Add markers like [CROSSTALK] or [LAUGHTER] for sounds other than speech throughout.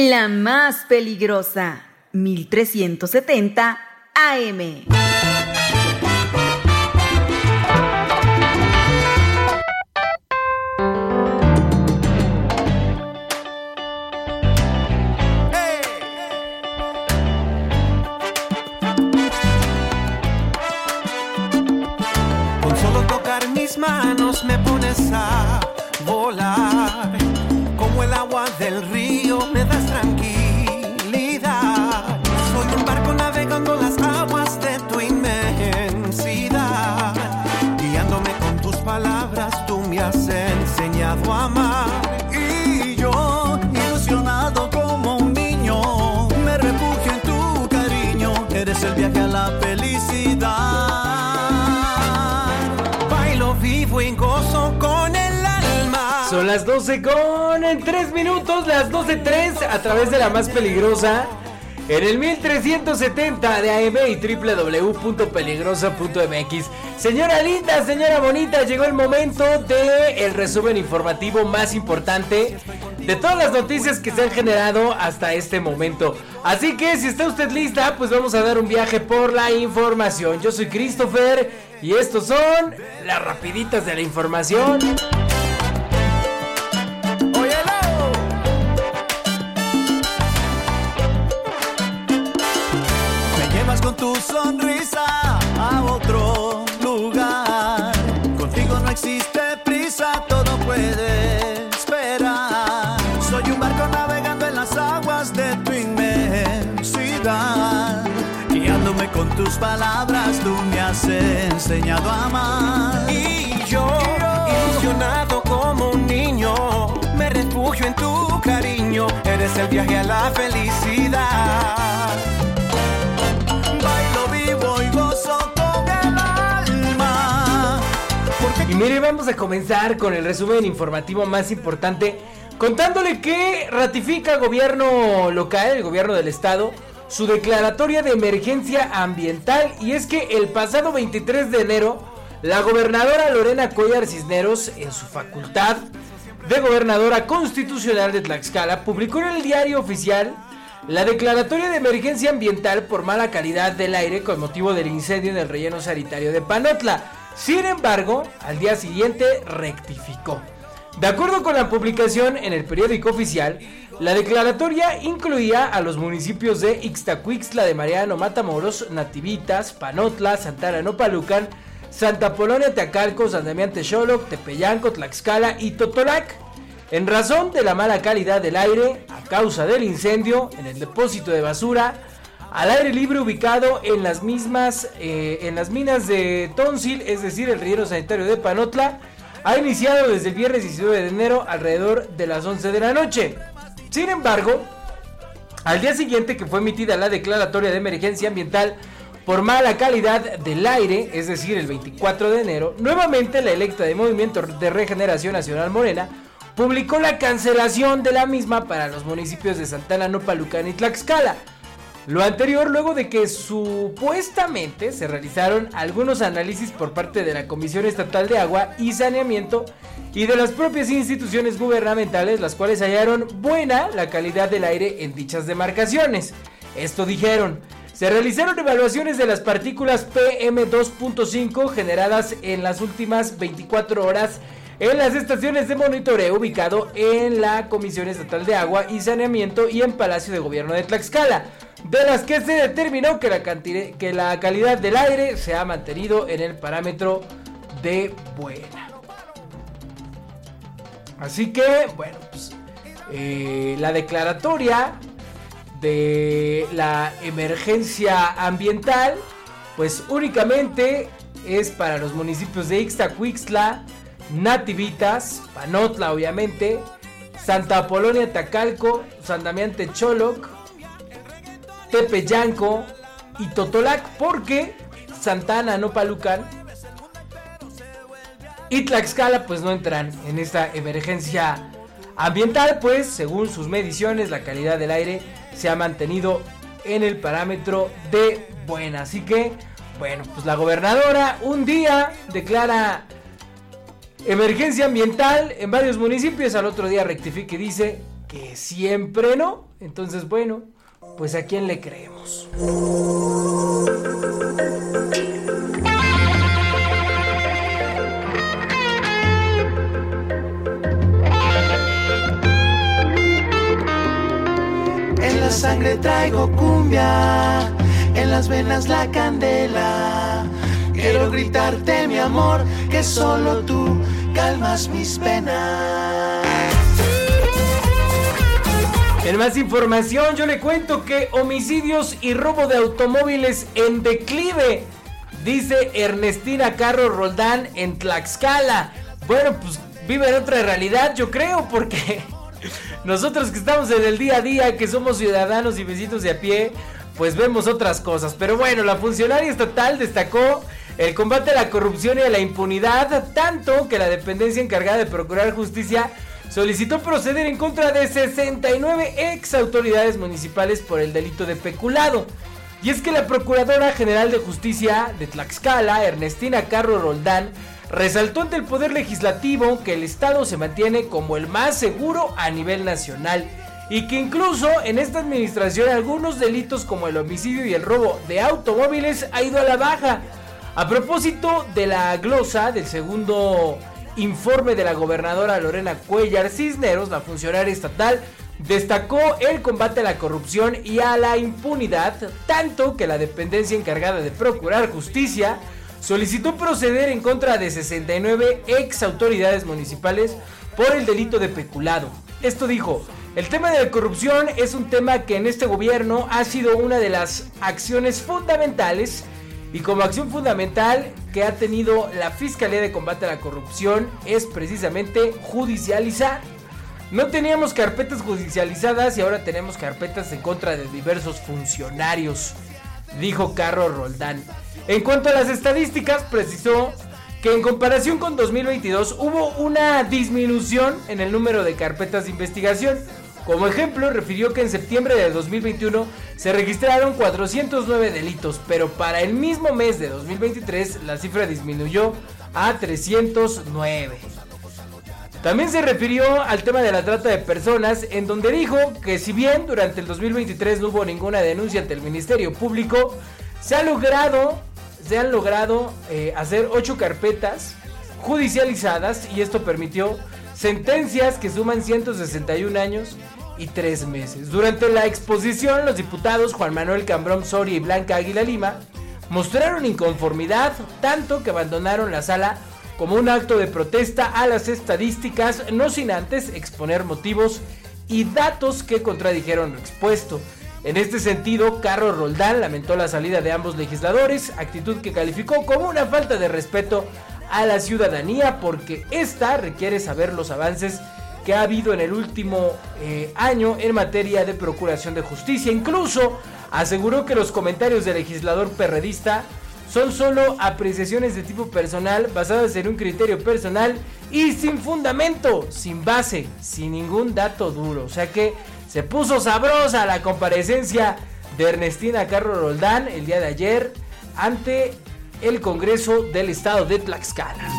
La más peligrosa, 1370 AM. Manos me pones a volar. Como el agua del río me das tranquilidad. Soy un barco navegando las aguas de tu inmensidad. Guiándome con tus palabras, tú me has enseñado a amar. Son las 12 con en 3 minutos, las 12.3 a través de la más peligrosa. En el 1370 de AM y www.peligrosa.mx. Señora linda, señora bonita, llegó el momento de el resumen informativo más importante de todas las noticias que se han generado hasta este momento. Así que si está usted lista, pues vamos a dar un viaje por la información. Yo soy Christopher y estos son las rapiditas de la información. Enseñado a amar. Y yo, ilusionado como un niño, me refugio en tu cariño. Eres el viaje a la felicidad. Bailo vivo y gozo con el alma. Y mire, vamos a comenzar con el resumen informativo más importante, contándole que ratifica el gobierno local, el gobierno del estado, su declaratoria de emergencia ambiental. Y es que el pasado 23 de enero, la gobernadora Lorena Cuellar Cisneros, en su facultad de gobernadora constitucional de Tlaxcala, publicó en el diario oficial la declaratoria de emergencia ambiental por mala calidad del aire con motivo del incendio en el relleno sanitario de Panotla. Sin embargo, al día siguiente rectificó. De acuerdo con la publicación en el periódico oficial, la declaratoria incluía a los municipios de Ixtacuixtla de Mariano Matamoros, Nativitas, Panotla, Santana Nopalucan, Santa Polonia Teacalco, San Damián Texoloc, Tepeyanco, Tlaxcala y Totolac. En razón de la mala calidad del aire, a causa del incendio en el depósito de basura, al aire libre ubicado en las mismas, eh, en las minas de Tonsil, es decir, el relleno sanitario de Panotla, ha iniciado desde el viernes 19 de enero alrededor de las 11 de la noche. Sin embargo, al día siguiente que fue emitida la declaratoria de emergencia ambiental por mala calidad del aire, es decir, el 24 de enero, nuevamente la electa de Movimiento de Regeneración Nacional Morena publicó la cancelación de la misma para los municipios de Santana, Nopalucan y Tlaxcala. Lo anterior luego de que supuestamente se realizaron algunos análisis por parte de la Comisión Estatal de Agua y Saneamiento y de las propias instituciones gubernamentales, las cuales hallaron buena la calidad del aire en dichas demarcaciones. Esto dijeron, se realizaron evaluaciones de las partículas PM2.5 generadas en las últimas 24 horas en las estaciones de monitoreo ubicado en la Comisión Estatal de Agua y Saneamiento y en Palacio de Gobierno de Tlaxcala, de las que se determinó que la, cantidad, que la calidad del aire se ha mantenido en el parámetro de buena. Así que, bueno, pues eh, la declaratoria de la emergencia ambiental, pues únicamente es para los municipios de Ixtacuixtla, Nativitas, Panotla obviamente, Santa Apolonia Tacalco, San Damián Techoloc, Tepeyanco y Totolac, porque Santana Nopalucan y Tlaxcala pues no entran en esta emergencia ambiental, pues según sus mediciones la calidad del aire se ha mantenido en el parámetro de buena. Así que, bueno, pues la gobernadora un día declara emergencia ambiental en varios municipios, al otro día rectifica y dice que siempre no. Entonces, bueno, pues a quién le creemos. En la sangre traigo cumbia, en las venas la candela. Quiero gritarte mi amor, que solo tú calmas mis penas. En más información, yo le cuento que homicidios y robo de automóviles en declive, dice Ernestina Carro Roldán en Tlaxcala. Bueno, pues vive en otra realidad, yo creo, porque [LAUGHS] nosotros que estamos en el día a día, que somos ciudadanos y vecinos de a pie, pues vemos otras cosas. Pero bueno, la funcionaria estatal destacó el combate a la corrupción y a la impunidad, tanto que la dependencia encargada de procurar justicia solicitó proceder en contra de 69 ex autoridades municipales por el delito de peculado. Y es que la Procuradora General de Justicia de Tlaxcala, Ernestina Carro Roldán, resaltó ante el Poder Legislativo que el Estado se mantiene como el más seguro a nivel nacional y que incluso en esta administración algunos delitos como el homicidio y el robo de automóviles ha ido a la baja. A propósito de la glosa del segundo informe de la gobernadora Lorena Cuellar Cisneros, la funcionaria estatal, destacó el combate a la corrupción y a la impunidad, tanto que la dependencia encargada de procurar justicia solicitó proceder en contra de 69 ex autoridades municipales por el delito de peculado. Esto dijo, el tema de la corrupción es un tema que en este gobierno ha sido una de las acciones fundamentales y como acción fundamental que ha tenido la Fiscalía de Combate a la Corrupción es precisamente judicializar. No teníamos carpetas judicializadas y ahora tenemos carpetas en contra de diversos funcionarios, dijo Carlos Roldán. En cuanto a las estadísticas, precisó que en comparación con 2022 hubo una disminución en el número de carpetas de investigación. Como ejemplo, refirió que en septiembre de 2021 se registraron 409 delitos, pero para el mismo mes de 2023 la cifra disminuyó a 309. También se refirió al tema de la trata de personas, en donde dijo que si bien durante el 2023 no hubo ninguna denuncia ante el Ministerio Público, se ha logrado, se han logrado eh, hacer 8 carpetas judicializadas y esto permitió sentencias que suman 161 años y tres meses. Durante la exposición, los diputados Juan Manuel Cambrón Soria y Blanca Águila Lima mostraron inconformidad tanto que abandonaron la sala como un acto de protesta a las estadísticas, no sin antes exponer motivos y datos que contradijeron lo expuesto. En este sentido, Carlos Roldán lamentó la salida de ambos legisladores, actitud que calificó como una falta de respeto a la ciudadanía porque esta requiere saber los avances que ha habido en el último eh, año en materia de procuración de justicia. Incluso aseguró que los comentarios del legislador perredista son solo apreciaciones de tipo personal basadas en un criterio personal y sin fundamento, sin base, sin ningún dato duro. O sea que se puso sabrosa la comparecencia de Ernestina Carro Roldán el día de ayer ante el Congreso del Estado de Tlaxcala.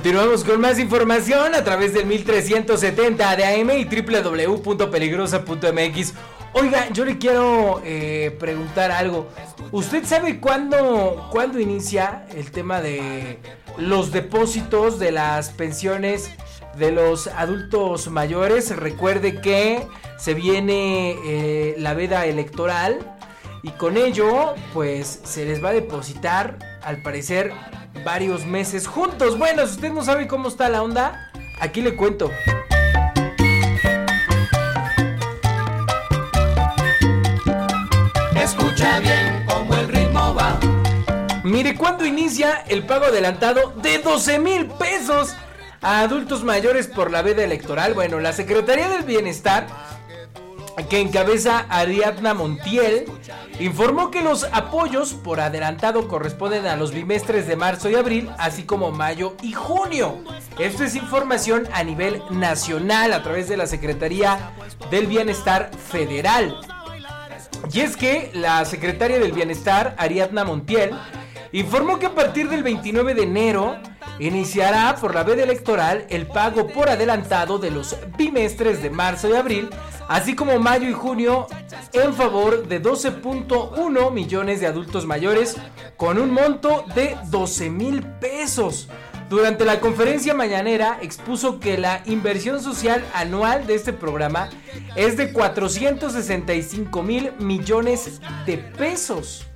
Continuamos con más información a través del 1370 de AM y www.peligrosa.mx. Oiga, yo le quiero eh, preguntar algo. ¿Usted sabe cuándo, cuándo inicia el tema de los depósitos de las pensiones de los adultos mayores? Recuerde que se viene eh, la veda electoral y con ello pues se les va a depositar al parecer varios meses juntos. Bueno, si usted no sabe cómo está la onda, aquí le cuento. Escucha bien cómo el ritmo va. Mire, ¿cuándo inicia el pago adelantado de 12 mil pesos a adultos mayores por la veda electoral? Bueno, la Secretaría del Bienestar, que encabeza Ariadna Montiel, informó que los apoyos por adelantado corresponden a los bimestres de marzo y abril, así como mayo y junio. Esto es información a nivel nacional a través de la Secretaría del Bienestar Federal. Y es que la secretaria del Bienestar, Ariadna Montiel, informó que a partir del 29 de enero iniciará por la veda electoral el pago por adelantado de los bimestres de marzo y abril, así como mayo y junio, en favor de 12.1 millones de adultos mayores con un monto de 12 mil pesos. Durante la conferencia mañanera expuso que la inversión social anual de este programa es de 465 mil millones de pesos.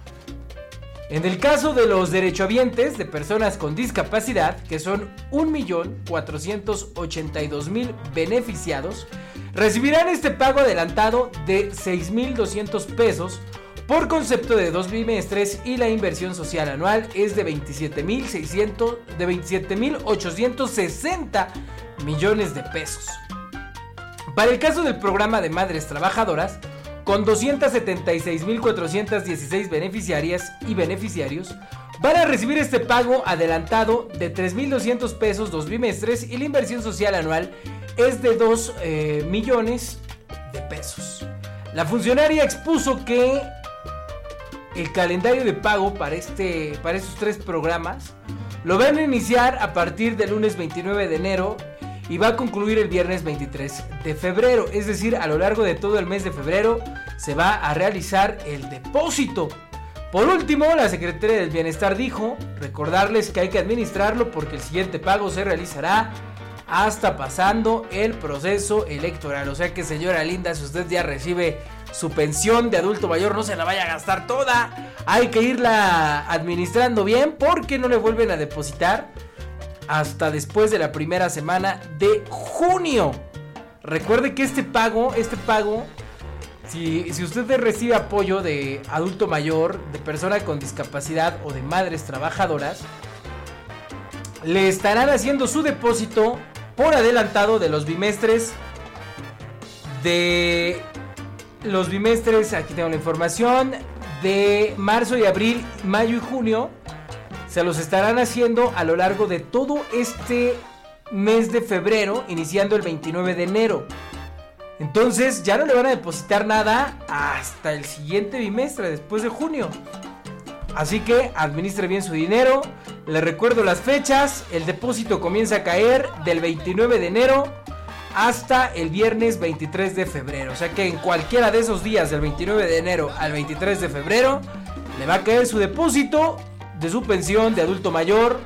En el caso de los derechohabientes de personas con discapacidad, que son 1.482.000 beneficiados, recibirán este pago adelantado de 6.200 pesos por concepto de dos bimestres y la inversión social anual es de 27.600 de 27.860 millones de pesos. Para el caso del programa de madres trabajadoras, con 276.416 beneficiarias y beneficiarios, van a recibir este pago adelantado de 3.200 pesos dos bimestres y la inversión social anual es de 2 eh, millones de pesos. La funcionaria expuso que el calendario de pago para, este, para estos tres programas lo van a iniciar a partir del lunes 29 de enero y va a concluir el viernes 23 de febrero. Es decir, a lo largo de todo el mes de febrero se va a realizar el depósito. Por último, la Secretaría del Bienestar dijo recordarles que hay que administrarlo porque el siguiente pago se realizará hasta pasando el proceso electoral. O sea que señora linda, si usted ya recibe su pensión de adulto mayor, no se la vaya a gastar toda. Hay que irla administrando bien porque no le vuelven a depositar hasta después de la primera semana de junio. Recuerde que este pago, este pago, si, si usted recibe apoyo de adulto mayor, de persona con discapacidad o de madres trabajadoras, le estarán haciendo su depósito por adelantado de los bimestres de los bimestres, aquí tengo la información, de marzo y abril, mayo y junio, se los estarán haciendo a lo largo de todo este mes de febrero, iniciando el 29 de enero. Entonces ya no le van a depositar nada hasta el siguiente bimestre, después de junio. Así que administre bien su dinero. Le recuerdo las fechas. El depósito comienza a caer del 29 de enero hasta el viernes 23 de febrero. O sea que en cualquiera de esos días, del 29 de enero al 23 de febrero, le va a caer su depósito de su pensión de adulto mayor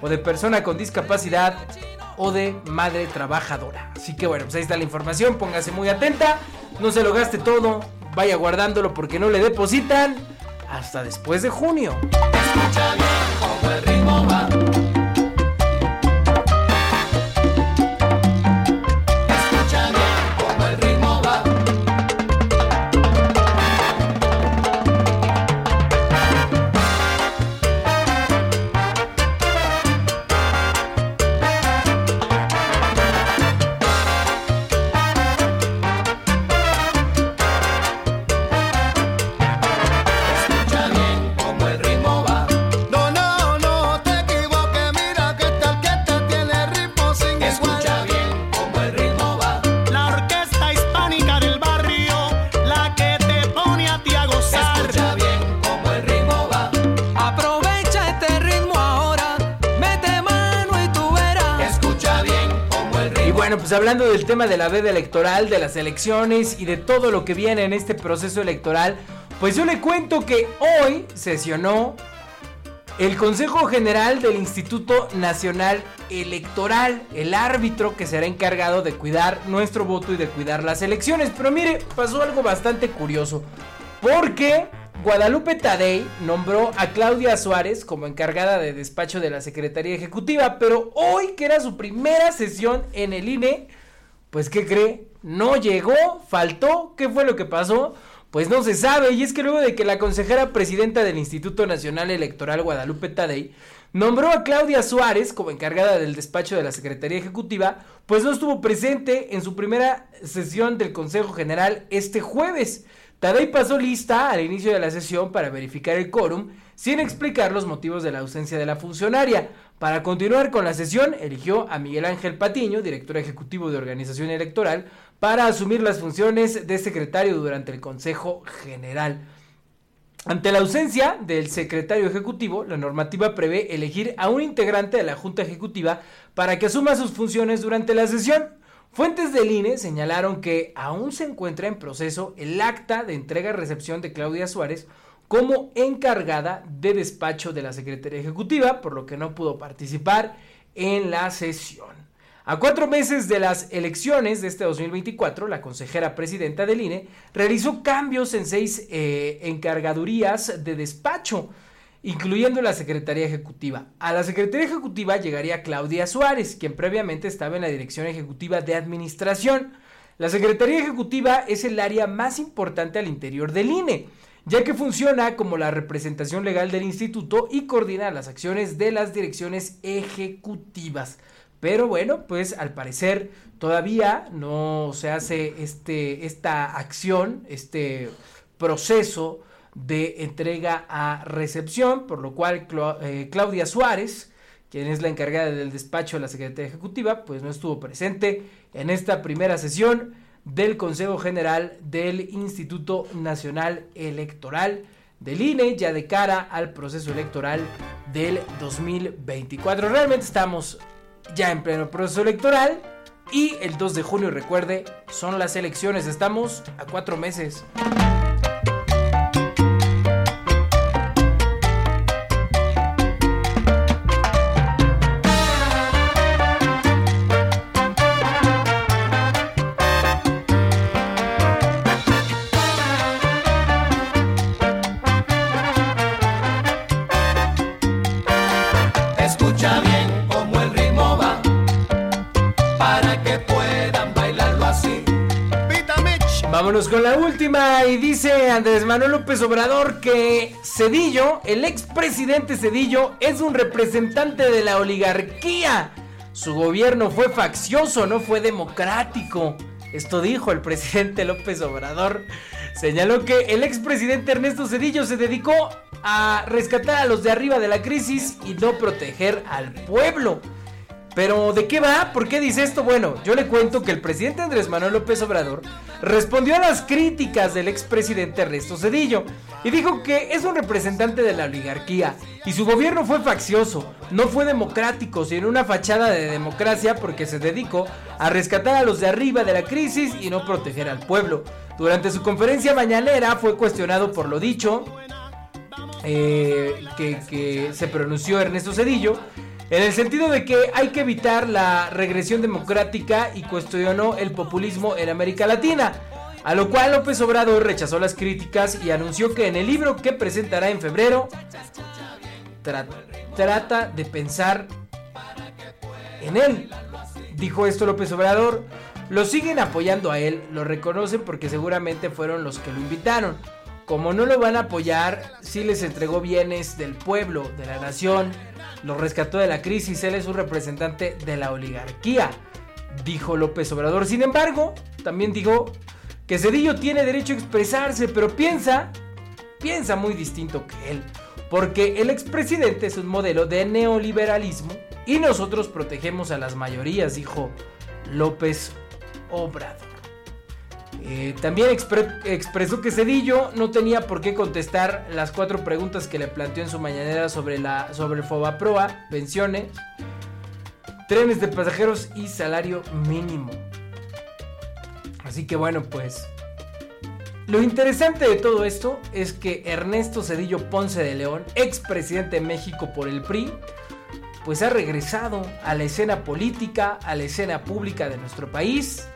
o de persona con discapacidad o de madre trabajadora. Así que bueno, pues ahí está la información, póngase muy atenta, no se lo gaste todo, vaya guardándolo porque no le depositan hasta después de junio. Bueno, pues hablando del tema de la veda electoral, de las elecciones y de todo lo que viene en este proceso electoral, pues yo le cuento que hoy sesionó el Consejo General del Instituto Nacional Electoral, el árbitro que será encargado de cuidar nuestro voto y de cuidar las elecciones. Pero mire, pasó algo bastante curioso, porque Guadalupe Tadei nombró a Claudia Suárez como encargada de despacho de la Secretaría Ejecutiva, pero hoy que era su primera sesión en el INE, pues ¿qué cree? No llegó, faltó, ¿qué fue lo que pasó? Pues no se sabe, y es que luego de que la consejera presidenta del Instituto Nacional Electoral Guadalupe Tadei nombró a Claudia Suárez como encargada del despacho de la Secretaría Ejecutiva, pues no estuvo presente en su primera sesión del Consejo General este jueves. Tadei pasó lista al inicio de la sesión para verificar el quórum, sin explicar los motivos de la ausencia de la funcionaria. Para continuar con la sesión, eligió a Miguel Ángel Patiño, director ejecutivo de Organización Electoral, para asumir las funciones de secretario durante el Consejo General. Ante la ausencia del secretario ejecutivo, la normativa prevé elegir a un integrante de la Junta Ejecutiva para que asuma sus funciones durante la sesión. Fuentes del INE señalaron que aún se encuentra en proceso el acta de entrega-recepción de Claudia Suárez como encargada de despacho de la Secretaría Ejecutiva, por lo que no pudo participar en la sesión. A cuatro meses de las elecciones de este 2024, la consejera presidenta del INE realizó cambios en seis eh, encargadurías de despacho incluyendo la Secretaría Ejecutiva. A la Secretaría Ejecutiva llegaría Claudia Suárez, quien previamente estaba en la Dirección Ejecutiva de Administración. La Secretaría Ejecutiva es el área más importante al interior del INE, ya que funciona como la representación legal del instituto y coordina las acciones de las direcciones ejecutivas. Pero bueno, pues al parecer todavía no se hace este, esta acción, este proceso de entrega a recepción, por lo cual eh, Claudia Suárez, quien es la encargada del despacho de la Secretaría Ejecutiva, pues no estuvo presente en esta primera sesión del Consejo General del Instituto Nacional Electoral del INE, ya de cara al proceso electoral del 2024. Realmente estamos ya en pleno proceso electoral y el 2 de junio, recuerde, son las elecciones, estamos a cuatro meses. Con la última y dice Andrés Manuel López Obrador que Cedillo, el expresidente Cedillo, es un representante de la oligarquía. Su gobierno fue faccioso, no fue democrático. Esto dijo el presidente López Obrador. Señaló que el expresidente Ernesto Cedillo se dedicó a rescatar a los de arriba de la crisis y no proteger al pueblo. Pero ¿de qué va? ¿Por qué dice esto? Bueno, yo le cuento que el presidente Andrés Manuel López Obrador respondió a las críticas del expresidente Ernesto Cedillo y dijo que es un representante de la oligarquía y su gobierno fue faccioso, no fue democrático, sino una fachada de democracia porque se dedicó a rescatar a los de arriba de la crisis y no proteger al pueblo. Durante su conferencia mañanera fue cuestionado por lo dicho eh, que, que se pronunció Ernesto Cedillo en el sentido de que hay que evitar la regresión democrática y cuestionó el populismo en América Latina. A lo cual López Obrador rechazó las críticas y anunció que en el libro que presentará en febrero trata de pensar en él. Dijo esto López Obrador. Lo siguen apoyando a él, lo reconocen porque seguramente fueron los que lo invitaron. Como no lo van a apoyar, sí les entregó bienes del pueblo, de la nación, lo rescató de la crisis, él es un representante de la oligarquía, dijo López Obrador. Sin embargo, también dijo que Cedillo tiene derecho a expresarse, pero piensa, piensa muy distinto que él, porque el expresidente es un modelo de neoliberalismo y nosotros protegemos a las mayorías, dijo López Obrador. Eh, también expresó que Cedillo no tenía por qué contestar las cuatro preguntas que le planteó en su mañanera sobre, la, sobre el Fobaproa, pensiones. trenes de pasajeros y salario mínimo. Así que bueno, pues lo interesante de todo esto es que Ernesto Cedillo Ponce de León, expresidente de México por el PRI, pues ha regresado a la escena política, a la escena pública de nuestro país,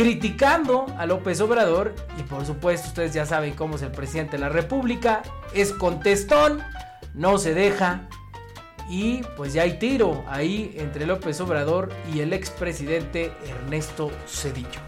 criticando a López Obrador y por supuesto ustedes ya saben cómo es el presidente de la República, es contestón, no se deja y pues ya hay tiro ahí entre López Obrador y el expresidente Ernesto Cedillo.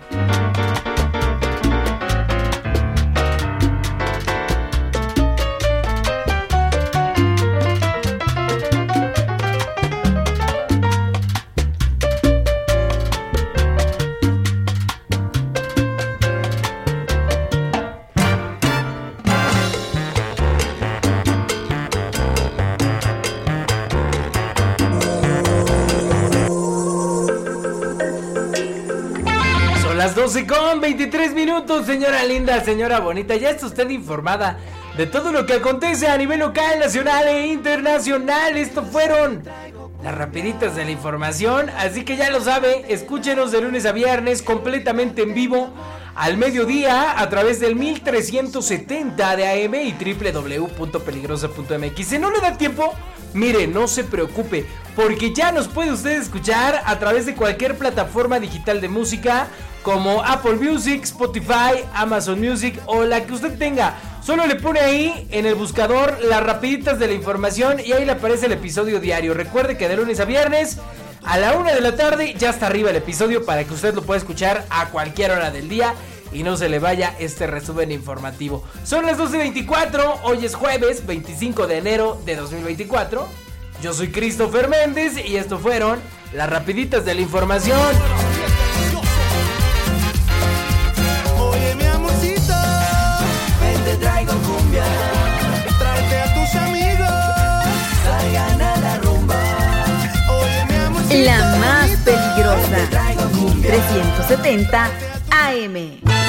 Las 12 con 23 minutos, señora linda, señora bonita. Ya está usted informada de todo lo que acontece a nivel local, nacional e internacional. Esto fueron las rapiditas de la información. Así que ya lo sabe, escúchenos de lunes a viernes completamente en vivo al mediodía a través del 1370 de AM y www.peligrosa.mx. Si no le da tiempo, mire, no se preocupe, porque ya nos puede usted escuchar a través de cualquier plataforma digital de música como Apple Music, Spotify, Amazon Music o la que usted tenga. Solo le pone ahí en el buscador las rapiditas de la información y ahí le aparece el episodio diario. Recuerde que de lunes a viernes a la una de la tarde ya está arriba el episodio para que usted lo pueda escuchar a cualquier hora del día y no se le vaya este resumen informativo. Son las 12.24, hoy es jueves 25 de enero de 2024. Yo soy Christopher Méndez y esto fueron las rapiditas de la información. Oye, mi amorcito, ven te traigo cumbia. Tráete a tus amigos, salgan a la rumba. Oye, mi amorcito, La más bonito, ven, te peligrosa. traigo cumbia. 1370 AM.